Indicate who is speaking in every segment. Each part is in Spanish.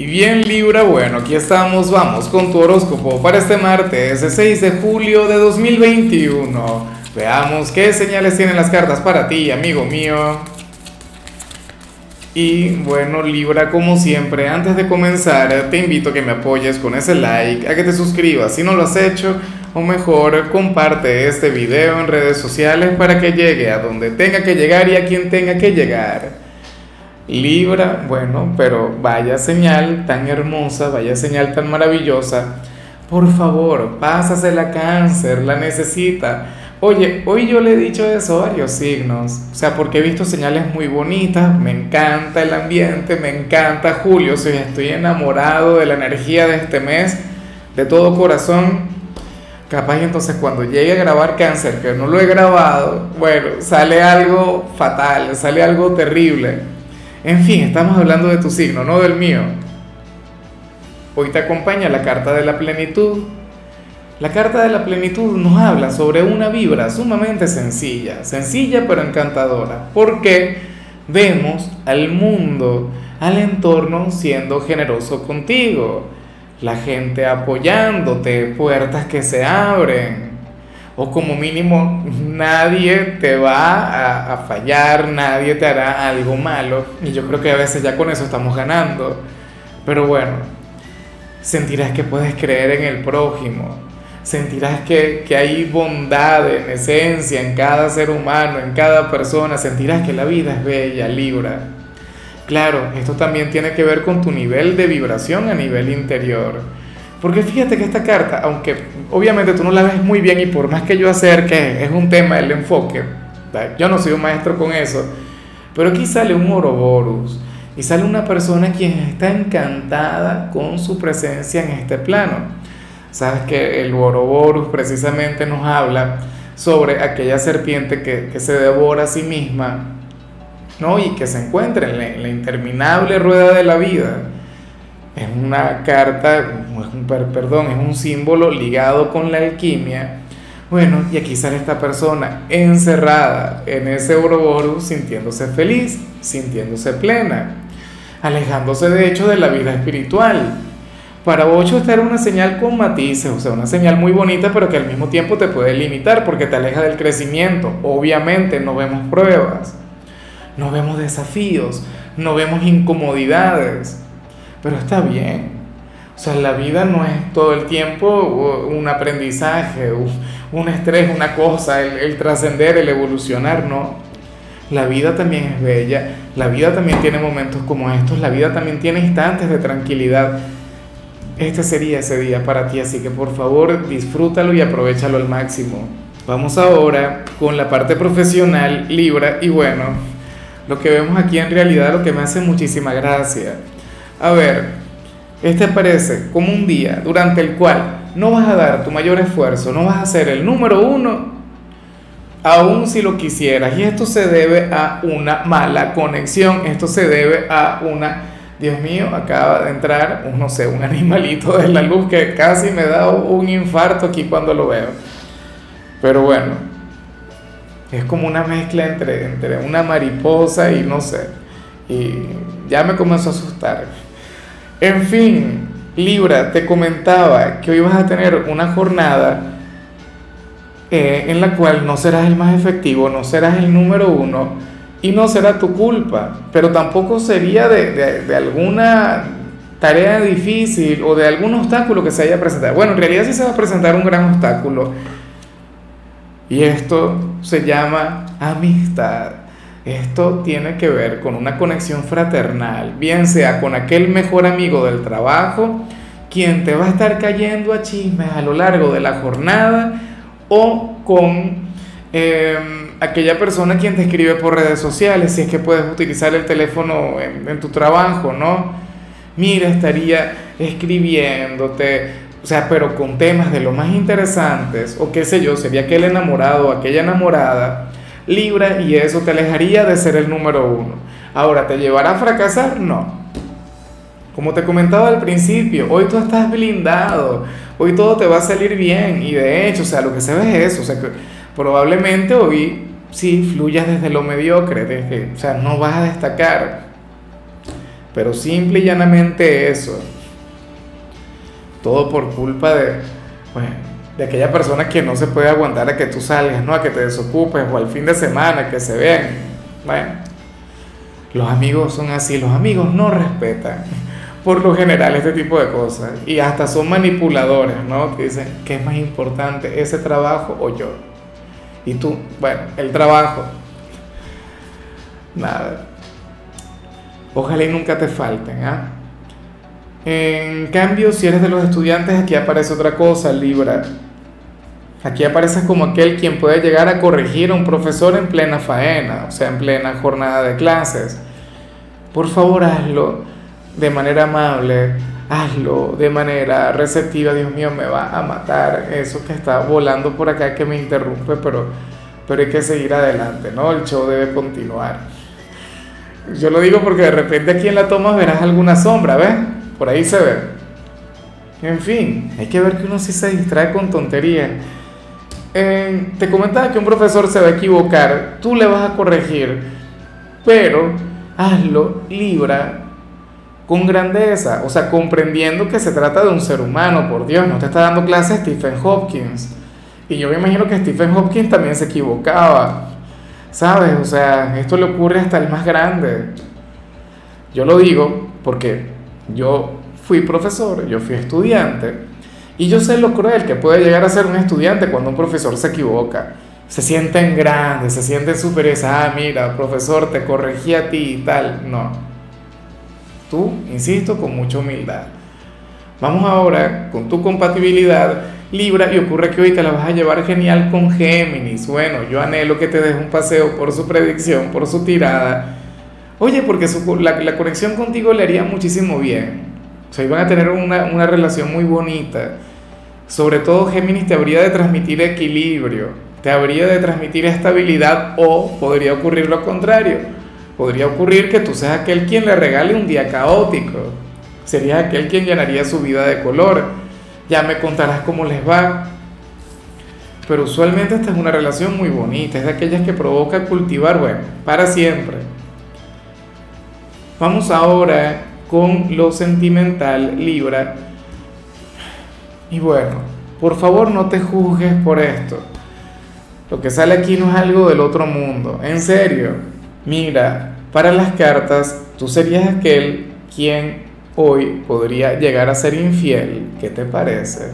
Speaker 1: Y bien Libra, bueno, aquí estamos, vamos con tu horóscopo para este martes, el 6 de julio de 2021. Veamos qué señales tienen las cartas para ti, amigo mío. Y bueno Libra, como siempre, antes de comenzar, te invito a que me apoyes con ese like, a que te suscribas si no lo has hecho, o mejor, comparte este video en redes sociales para que llegue a donde tenga que llegar y a quien tenga que llegar. Libra, bueno, pero vaya señal tan hermosa, vaya señal tan maravillosa. Por favor, pásasela cáncer, la necesita. Oye, hoy yo le he dicho eso a varios signos, o sea, porque he visto señales muy bonitas, me encanta el ambiente, me encanta Julio, o estoy enamorado de la energía de este mes, de todo corazón. Capaz entonces cuando llegue a grabar cáncer, que no lo he grabado, bueno, sale algo fatal, sale algo terrible. En fin, estamos hablando de tu signo, no del mío. Hoy te acompaña la carta de la plenitud. La carta de la plenitud nos habla sobre una vibra sumamente sencilla, sencilla pero encantadora, porque vemos al mundo, al entorno siendo generoso contigo, la gente apoyándote, puertas que se abren, o como mínimo nadie te va a, fallar, nadie te hará algo malo. Y yo creo que a veces ya con eso estamos ganando. Pero bueno, sentirás que puedes creer en el prójimo, sentirás que, que hay bondad en esencia en cada ser humano, en cada persona, sentirás que la vida es bella, libra. Claro, esto también tiene que ver con tu nivel de vibración a nivel interior porque fíjate que esta carta, aunque obviamente tú no la ves muy bien y por más que yo acerque, es un tema del enfoque, yo no soy un maestro con eso, pero aquí sale un Oroborus y sale una persona quien está encantada con su presencia en este plano. Sabes que el Oroborus precisamente nos habla sobre aquella serpiente que, que se devora a sí misma ¿no? y que se encuentra en la, en la interminable rueda de la vida es una carta, es un, perdón, es un símbolo ligado con la alquimia. Bueno, y aquí sale esta persona encerrada en ese Ouroboros sintiéndose feliz, sintiéndose plena, alejándose de hecho de la vida espiritual. Para Ocho esta era una señal con matices, o sea, una señal muy bonita, pero que al mismo tiempo te puede limitar porque te aleja del crecimiento. Obviamente no vemos pruebas, no vemos desafíos, no vemos incomodidades pero está bien. O sea, la vida no es todo el tiempo un aprendizaje, un estrés, una cosa, el, trascender, el evolucionar, no. La vida también es bella, la vida también tiene momentos como estos, la vida también tiene instantes de tranquilidad. Este sería ese día para ti, así que por favor disfrútalo y aprovechalo al máximo. Vamos ahora con la parte profesional, Libra, y bueno, lo que vemos aquí en realidad lo que me hace muchísima gracia a ver, este parece como un día durante el cual no vas a dar tu mayor esfuerzo, no vas a ser el número uno, aun si lo quisieras. Y esto se debe a una mala conexión, esto se debe a una, Dios mío, acaba de entrar, no sé, un animalito de la luz que casi me da un infarto aquí cuando lo veo. Pero bueno, es como una mezcla entre, entre una mariposa y no sé. Y ya me comenzó a asustar. En fin, Libra, te comentaba que hoy vas a tener una jornada eh, en la cual no serás el más efectivo, no serás el número uno y no será tu culpa, pero tampoco sería de, de alguna tarea difícil o de algún obstáculo que se haya presentado. Bueno, en realidad sí se va a presentar un gran obstáculo y esto se llama amistad. Esto tiene que ver con una conexión fraternal, bien sea con aquel mejor amigo del trabajo, quien te va a estar cayendo a chismes a lo largo de la jornada, o con em, aquella persona quien te escribe por redes sociales, si es que puedes utilizar el teléfono en, en tu trabajo, ¿no? Mira, estaría escribiéndote, o sea, pero con temas de lo más interesantes, o qué sé yo, sería aquel enamorado o aquella enamorada Libra y eso te alejaría de ser el número uno. Ahora, ¿te llevará a fracasar? No. Como te comentaba al principio, hoy tú estás blindado, hoy todo te va a salir bien y de hecho, o sea, lo que se ve es eso, o sea, que probablemente hoy sí fluyas desde lo mediocre, desde, o sea, no vas a destacar. pero simple y llanamente eso. Todo por culpa de, bueno, de aquella persona que no se puede aguantar a que tú salgas, ¿no? A que te desocupes o al fin de semana, que se vean. Bueno, los amigos son así, los amigos no respetan por lo general este tipo de cosas y hasta son manipuladores, ¿no? Que dicen, ¿qué es más importante, ese trabajo o yo? Y tú, bueno, el trabajo. Nada. Ojalá y nunca te falten, ¿ah? En cambio, si eres de los estudiantes, aquí aparece otra cosa, Libra. Aquí apareces como aquel quien puede llegar a corregir a un profesor en plena faena, o sea, en plena jornada de clases. Por favor, hazlo de manera amable, hazlo de manera receptiva. Dios mío, me va a matar eso que está volando por acá que me interrumpe, pero, pero hay que seguir adelante, ¿no? El show debe continuar. Yo lo digo porque de repente aquí en la toma verás alguna sombra, ¿ves? Por ahí se ve. En fin, hay que ver que uno sí se distrae con tonterías. Te comentaba que un profesor se va a equivocar, tú le vas a corregir, pero hazlo, libra, con grandeza, o sea, comprendiendo que se trata de un ser humano, por Dios, no te está dando clase Stephen Hopkins. Y yo me imagino que Stephen Hopkins también se equivocaba, ¿sabes? O sea, esto le ocurre hasta el más grande. Yo lo digo porque yo fui profesor, yo fui estudiante, y yo sé lo cruel que puede llegar a ser un estudiante cuando un profesor se equivoca. Se sienten grandes, se sienten superiores. Ah, mira, profesor, te corregí a ti y tal. No Tú, insisto, con mucha humildad. Vamos ahora con tu compatibilidad Libra y ocurre que hoy te la vas a llevar genial con Géminis. Bueno, yo anhelo que te des un paseo por su predicción, por su tirada. Oye, porque la, la, conexión contigo le haría muchísimo bien. O sea, iban a tener una, una relación muy bonita. Sobre todo Géminis te habría de transmitir equilibrio, te habría de transmitir estabilidad o podría ocurrir lo contrario podría ocurrir que tú seas aquel quien le regale un día caótico. Serías aquel quien llenaría su vida de color. Ya me contarás cómo les va. Pero usualmente esta es una relación muy bonita, es de aquellas que provoca cultivar, bueno, para siempre. Vamos ahora con lo sentimental, Libra. Y bueno, por favor no te juzgues por esto. Lo que sale aquí no es algo del otro mundo, en serio. Mira, para las cartas, tú serías aquel quien hoy podría llegar a ser infiel. ¿Qué te parece?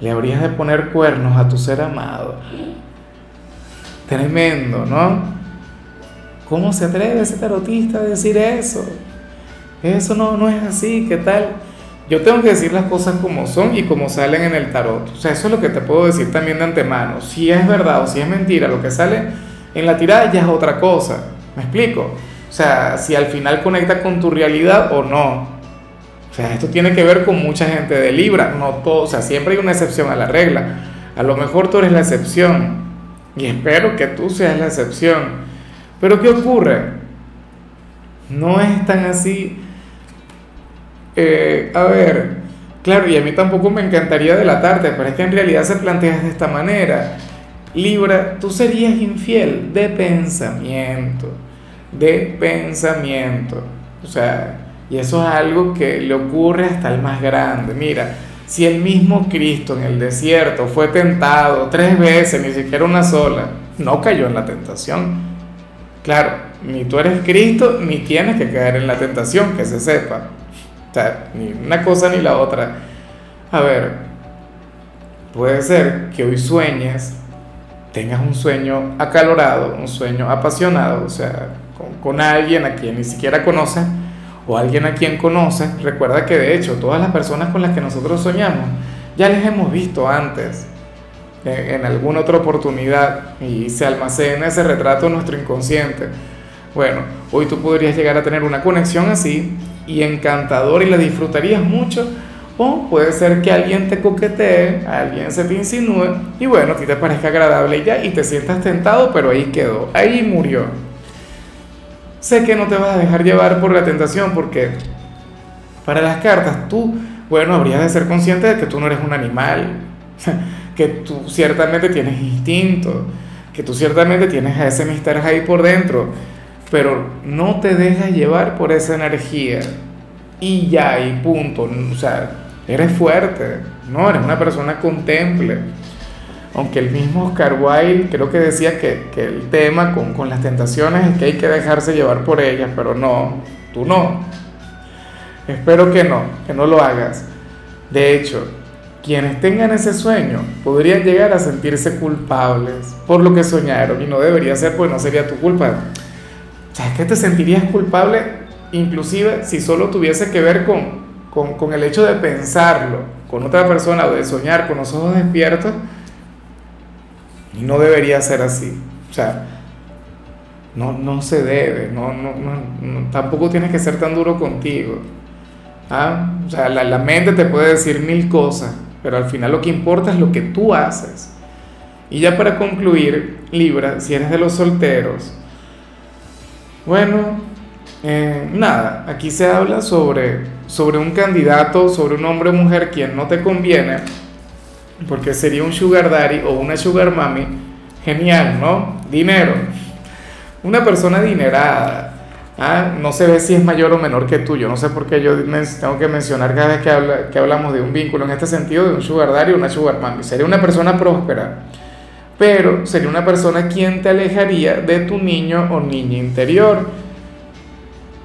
Speaker 1: Le habrías de poner cuernos a tu ser amado. Tremendo, ¿no? ¿Cómo se atreve ese tarotista a decir eso? Eso no, no es así, ¿qué tal? Yo tengo que decir las cosas como son y como salen en el tarot. O sea, eso es lo que te puedo decir también de antemano. Si es verdad o si es mentira, lo que sale en la tirada ya es otra cosa. ¿Me explico? O sea, si al final conecta con tu realidad o no. O sea, esto tiene que ver con mucha gente de Libra, no todo, o sea, siempre hay una excepción a la regla. A lo mejor tú eres la excepción y espero que tú seas la excepción. Pero ¿qué ocurre? No es tan así. Eh, a ver, claro, y a mí tampoco me encantaría delatarte, pero es que en realidad se plantea de esta manera. Libra, tú serías infiel de pensamiento, de pensamiento. O sea, y eso es algo que le ocurre hasta el más grande. Mira, si el mismo Cristo en el desierto fue tentado tres veces, ni siquiera una sola, no cayó en la tentación. Claro, ni tú eres Cristo, ni tienes que caer en la tentación, que se sepa. O sea, ni una cosa ni la otra. A ver, puede ser que hoy sueñes tengas un sueño acalorado, un sueño apasionado, o sea, con, alguien a quien ni siquiera conoces o alguien a quien conoces, recuerda que de hecho todas las personas con las que nosotros soñamos ya les hemos visto antes en, alguna otra oportunidad y se almacena ese retrato en nuestro inconsciente. Bueno, hoy tú podrías llegar a tener una conexión así y encantador y la disfrutarías mucho o puede ser que alguien te coquetee, alguien se te insinúe y bueno, a ti te parezca agradable ya y te sientas tentado, pero ahí quedó, ahí murió. Sé que no te vas a dejar llevar por la tentación porque para las cartas tú, bueno, habrías de ser consciente de que tú no eres un animal, que tú ciertamente tienes instinto, que tú ciertamente tienes a ese mister ahí por dentro, pero no te dejas llevar por esa energía y ya, y punto. O sea, eres fuerte, no, eres una persona contemple. Aunque el mismo Oscar Wilde creo que decía que, que el tema con, con, las tentaciones es que hay que dejarse llevar por ellas, pero no, tú no. Espero que no, que no lo hagas. De hecho, quienes tengan ese sueño podrían llegar a sentirse culpables por lo que soñaron y no debería ser, pues no sería tu culpa. O sea, es que te sentirías culpable inclusive si solo tuviese que ver con, con, el hecho de pensarlo con otra persona o de soñar con los ojos despiertos y no debería ser así. O sea, no, no se debe, no, no, no, tampoco tienes que ser tan duro contigo. ¿Ah? O sea, la, la, mente te puede decir mil cosas, pero al final lo que importa es lo que tú haces. Y ya para concluir, Libra, si eres de los solteros, bueno, eh, nada, aquí se habla sobre, sobre un candidato, sobre un hombre o mujer quien no te conviene, porque sería un sugar daddy o una sugar mami, genial, ¿no? Dinero. Una persona adinerada, ¿ah? no se ve si es mayor o menor que tú, yo no sé por qué yo tengo que mencionar cada vez que, que hablamos de un vínculo en este sentido de un sugar daddy o una sugar mami. Sería una persona próspera, pero sería una persona quien te alejaría de tu niño o niña interior.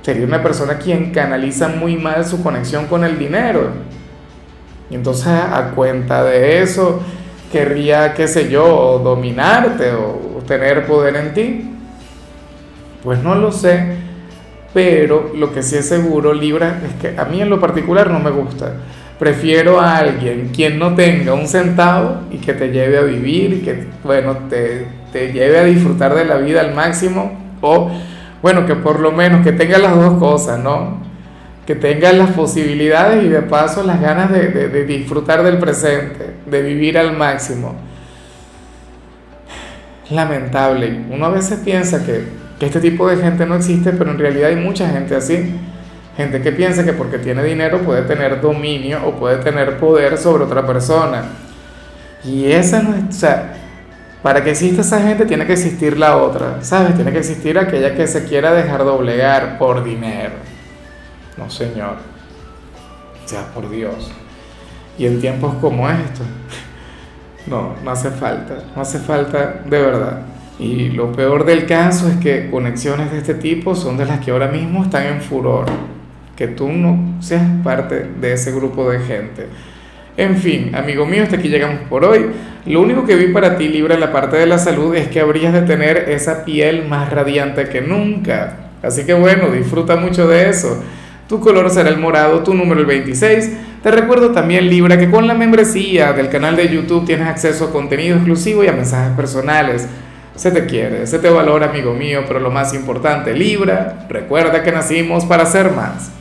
Speaker 1: Sería una persona quien canaliza muy mal su conexión con el dinero y entonces a cuenta de eso querría, qué sé yo, dominarte o tener poder en ti. Pues no lo sé, pero lo que sí es seguro, Libra, es que a mí en lo particular no me gusta. Prefiero a alguien quien no tenga un centavo y que te lleve a vivir y que, bueno, te, te lleve a disfrutar de la vida al máximo o, bueno, que por lo menos que tenga las dos cosas, ¿no? que tengas las posibilidades y de paso las ganas de, de, disfrutar del presente, de vivir al máximo. Lamentable. Uno a veces piensa que, que este tipo de gente no existe, pero en realidad hay mucha gente así. Gente que piensa que porque tiene dinero puede tener dominio o puede tener poder sobre otra persona. Y esa no es, o sea, para que exista esa gente tiene que existir la otra, ¿sabes? Tiene que existir aquella que se quiera dejar doblegar por dinero. No, Señor. Ya, por Dios. Y en tiempos como estos, no, no hace falta, no hace falta de verdad. Y lo peor del caso es que conexiones de este tipo son de las que ahora mismo están en furor. Que tú no seas parte de ese grupo de gente. En fin, amigo mío, hasta aquí llegamos por hoy. Lo único que vi para ti, Libra, en la parte de la salud, es que habrías de tener esa piel más radiante que nunca. Así que bueno, disfruta mucho de eso. Tu color será el morado, tu número el 26. Te recuerdo también, Libra, que con la membresía del canal de YouTube tienes acceso a contenido exclusivo y a mensajes personales. Se te quiere, se te valora, amigo mío, pero lo más importante, Libra, recuerda que nacimos para ser más.